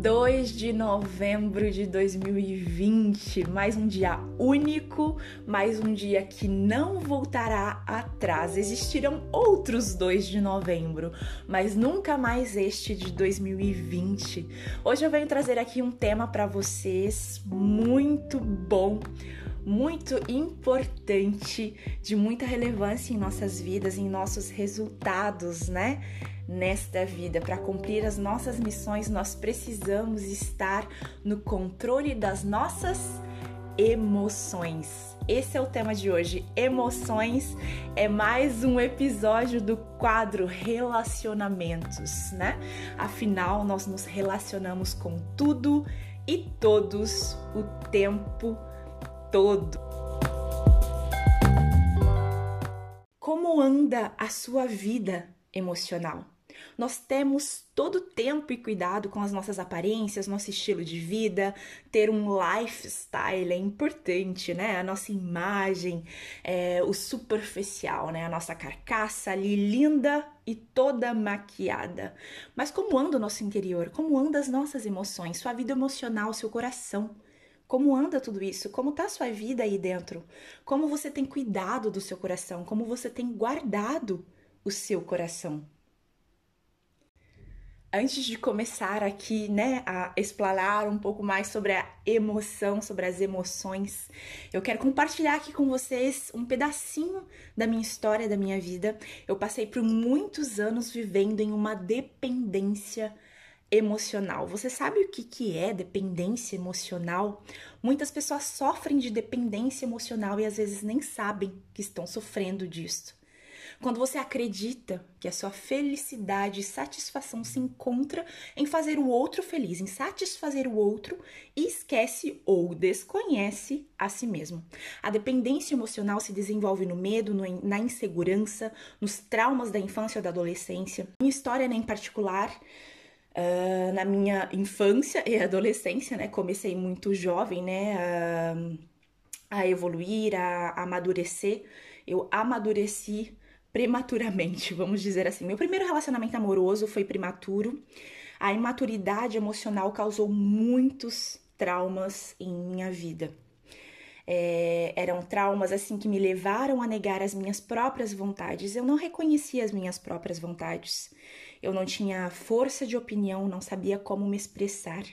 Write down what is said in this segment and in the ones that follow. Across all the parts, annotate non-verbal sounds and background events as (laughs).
2 de novembro de 2020, mais um dia único, mais um dia que não voltará atrás. Existirão outros 2 de novembro, mas nunca mais este de 2020. Hoje eu venho trazer aqui um tema para vocês muito bom muito importante, de muita relevância em nossas vidas, em nossos resultados, né? Nesta vida, para cumprir as nossas missões, nós precisamos estar no controle das nossas emoções. Esse é o tema de hoje. Emoções é mais um episódio do quadro Relacionamentos, né? Afinal, nós nos relacionamos com tudo e todos o tempo todo. Como anda a sua vida emocional? Nós temos todo tempo e cuidado com as nossas aparências, nosso estilo de vida, ter um lifestyle é importante, né? A nossa imagem, é, o superficial, né? A nossa carcaça ali linda e toda maquiada. Mas como anda o nosso interior? Como anda as nossas emoções? Sua vida emocional, seu coração? Como anda tudo isso? Como tá a sua vida aí dentro? Como você tem cuidado do seu coração? Como você tem guardado o seu coração? Antes de começar aqui, né, a explanar um pouco mais sobre a emoção, sobre as emoções, eu quero compartilhar aqui com vocês um pedacinho da minha história, da minha vida. Eu passei por muitos anos vivendo em uma dependência emocional. Você sabe o que, que é dependência emocional? Muitas pessoas sofrem de dependência emocional e às vezes nem sabem que estão sofrendo disso. Quando você acredita que a sua felicidade e satisfação se encontra em fazer o outro feliz, em satisfazer o outro e esquece ou desconhece a si mesmo. A dependência emocional se desenvolve no medo, no, na insegurança, nos traumas da infância ou da adolescência. Minha história, né, em particular, Uh, na minha infância e adolescência, né? Comecei muito jovem, né? Uh, a evoluir, a, a amadurecer. Eu amadureci prematuramente, (laughs) vamos dizer assim. Meu primeiro relacionamento amoroso foi prematuro. A imaturidade emocional causou muitos traumas em minha vida. É, eram traumas assim que me levaram a negar as minhas próprias vontades. Eu não reconhecia as minhas próprias vontades. Eu não tinha força de opinião, não sabia como me expressar.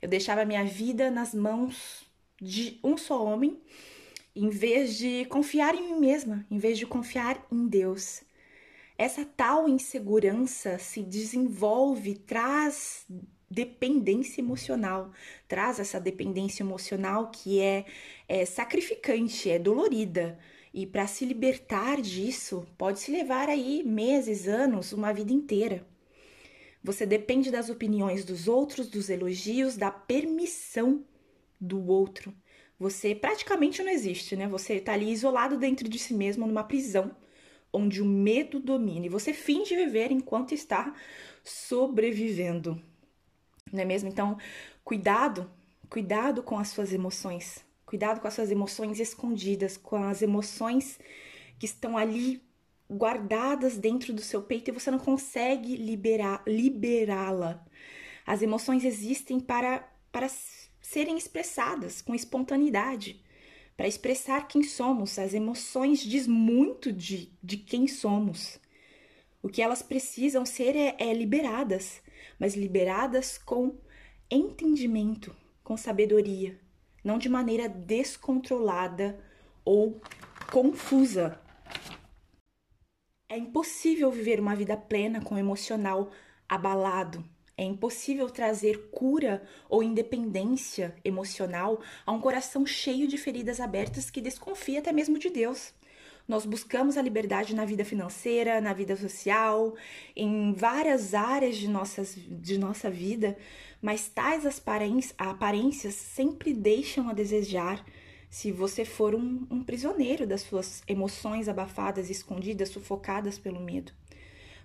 Eu deixava minha vida nas mãos de um só homem, em vez de confiar em mim mesma, em vez de confiar em Deus. Essa tal insegurança se desenvolve, traz dependência emocional, traz essa dependência emocional que é, é sacrificante, é dolorida. E para se libertar disso, pode se levar aí meses, anos, uma vida inteira. Você depende das opiniões dos outros, dos elogios, da permissão do outro. Você praticamente não existe, né? Você está ali isolado dentro de si mesmo, numa prisão, onde o medo domina. E você finge viver enquanto está sobrevivendo. Não é mesmo? Então, cuidado, cuidado com as suas emoções. Cuidado com as suas emoções escondidas, com as emoções que estão ali guardadas dentro do seu peito e você não consegue liberar, liberá-la. As emoções existem para, para serem expressadas com espontaneidade, para expressar quem somos. As emoções diz muito de, de quem somos. O que elas precisam ser é, é liberadas, mas liberadas com entendimento, com sabedoria, não de maneira descontrolada ou confusa. É impossível viver uma vida plena com o emocional abalado. É impossível trazer cura ou independência emocional a um coração cheio de feridas abertas que desconfia até mesmo de Deus. Nós buscamos a liberdade na vida financeira, na vida social, em várias áreas de, nossas, de nossa vida, mas tais aparências sempre deixam a desejar se você for um, um prisioneiro das suas emoções abafadas, escondidas, sufocadas pelo medo.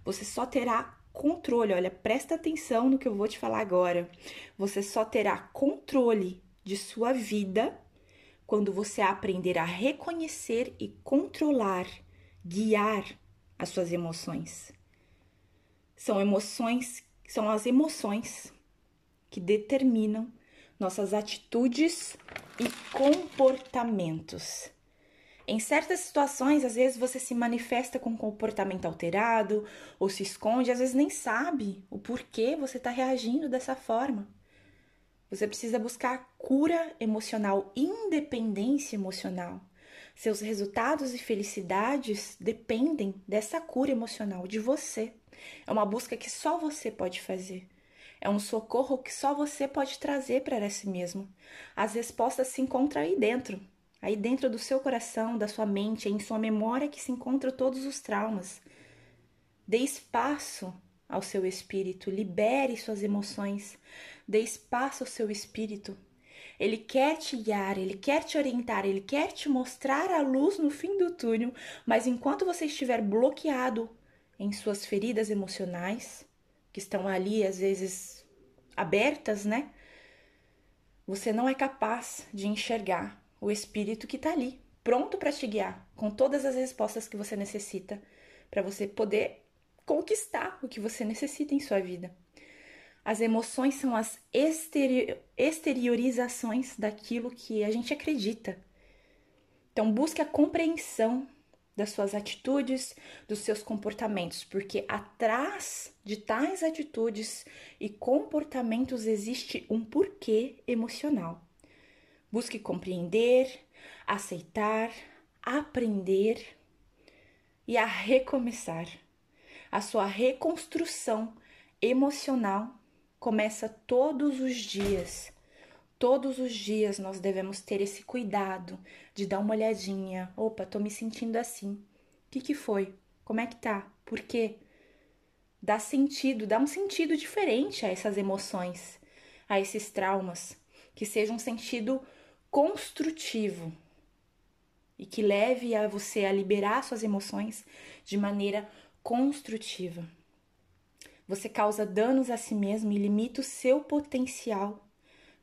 Você só terá controle, olha, presta atenção no que eu vou te falar agora. Você só terá controle de sua vida quando você aprender a reconhecer e controlar, guiar as suas emoções. São emoções, são as emoções que determinam nossas atitudes e comportamentos. Em certas situações, às vezes você se manifesta com um comportamento alterado ou se esconde, às vezes nem sabe o porquê você está reagindo dessa forma. Você precisa buscar cura emocional, independência emocional. Seus resultados e felicidades dependem dessa cura emocional de você. É uma busca que só você pode fazer. É um socorro que só você pode trazer para si mesmo. As respostas se encontram aí dentro, Aí dentro do seu coração, da sua mente, em sua memória que se encontram todos os traumas. Dê espaço ao seu espírito, libere suas emoções, dê espaço ao seu espírito. Ele quer te guiar, ele quer te orientar, ele quer te mostrar a luz no fim do túnel, mas enquanto você estiver bloqueado em suas feridas emocionais, que estão ali às vezes abertas, né? Você não é capaz de enxergar o Espírito que está ali, pronto para te guiar, com todas as respostas que você necessita para você poder conquistar o que você necessita em sua vida. As emoções são as exteriorizações daquilo que a gente acredita. Então, busque a compreensão das suas atitudes, dos seus comportamentos, porque atrás de tais atitudes e comportamentos existe um porquê emocional. Busque compreender, aceitar, aprender e a recomeçar. A sua reconstrução emocional começa todos os dias. Todos os dias nós devemos ter esse cuidado de dar uma olhadinha. Opa, tô me sentindo assim. O que, que foi? Como é que tá? Por quê? Dá sentido, dá um sentido diferente a essas emoções, a esses traumas. Que seja um sentido construtivo e que leve a você a liberar suas emoções de maneira construtiva. Você causa danos a si mesmo e limita o seu potencial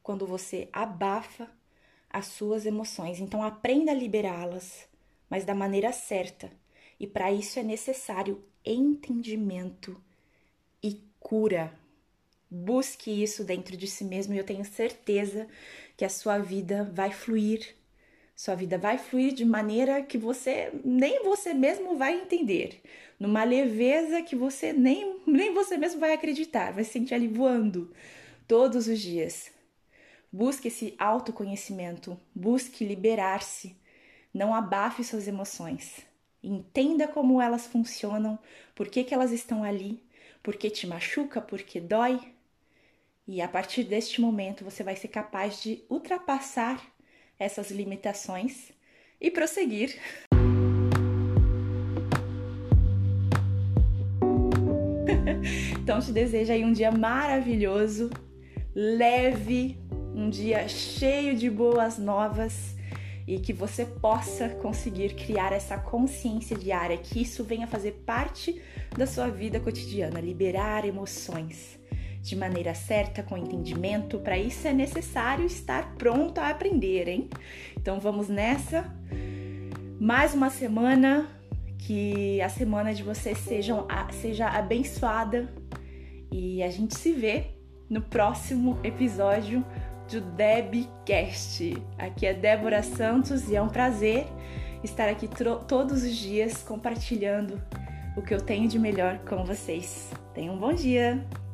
quando você abafa as suas emoções. Então aprenda a liberá-las, mas da maneira certa. E para isso é necessário entendimento e cura. Busque isso dentro de si mesmo e eu tenho certeza que a sua vida vai fluir. Sua vida vai fluir de maneira que você nem você mesmo vai entender, numa leveza que você nem, nem você mesmo vai acreditar, vai se sentir ali voando todos os dias. Busque esse autoconhecimento, busque liberar-se, não abafe suas emoções. Entenda como elas funcionam, por que, que elas estão ali, por que te machuca, por que dói, e a partir deste momento você vai ser capaz de ultrapassar essas limitações e prosseguir. (laughs) então te desejo aí um dia maravilhoso, leve, um dia cheio de boas novas e que você possa conseguir criar essa consciência diária, que isso venha fazer parte da sua vida cotidiana, liberar emoções de maneira certa, com entendimento. Para isso é necessário estar pronto a aprender, hein? Então vamos nessa. Mais uma semana, que a semana de vocês sejam, seja abençoada e a gente se vê no próximo episódio do Debcast. Aqui é Débora Santos e é um prazer estar aqui todos os dias compartilhando o que eu tenho de melhor com vocês. Tenham um bom dia!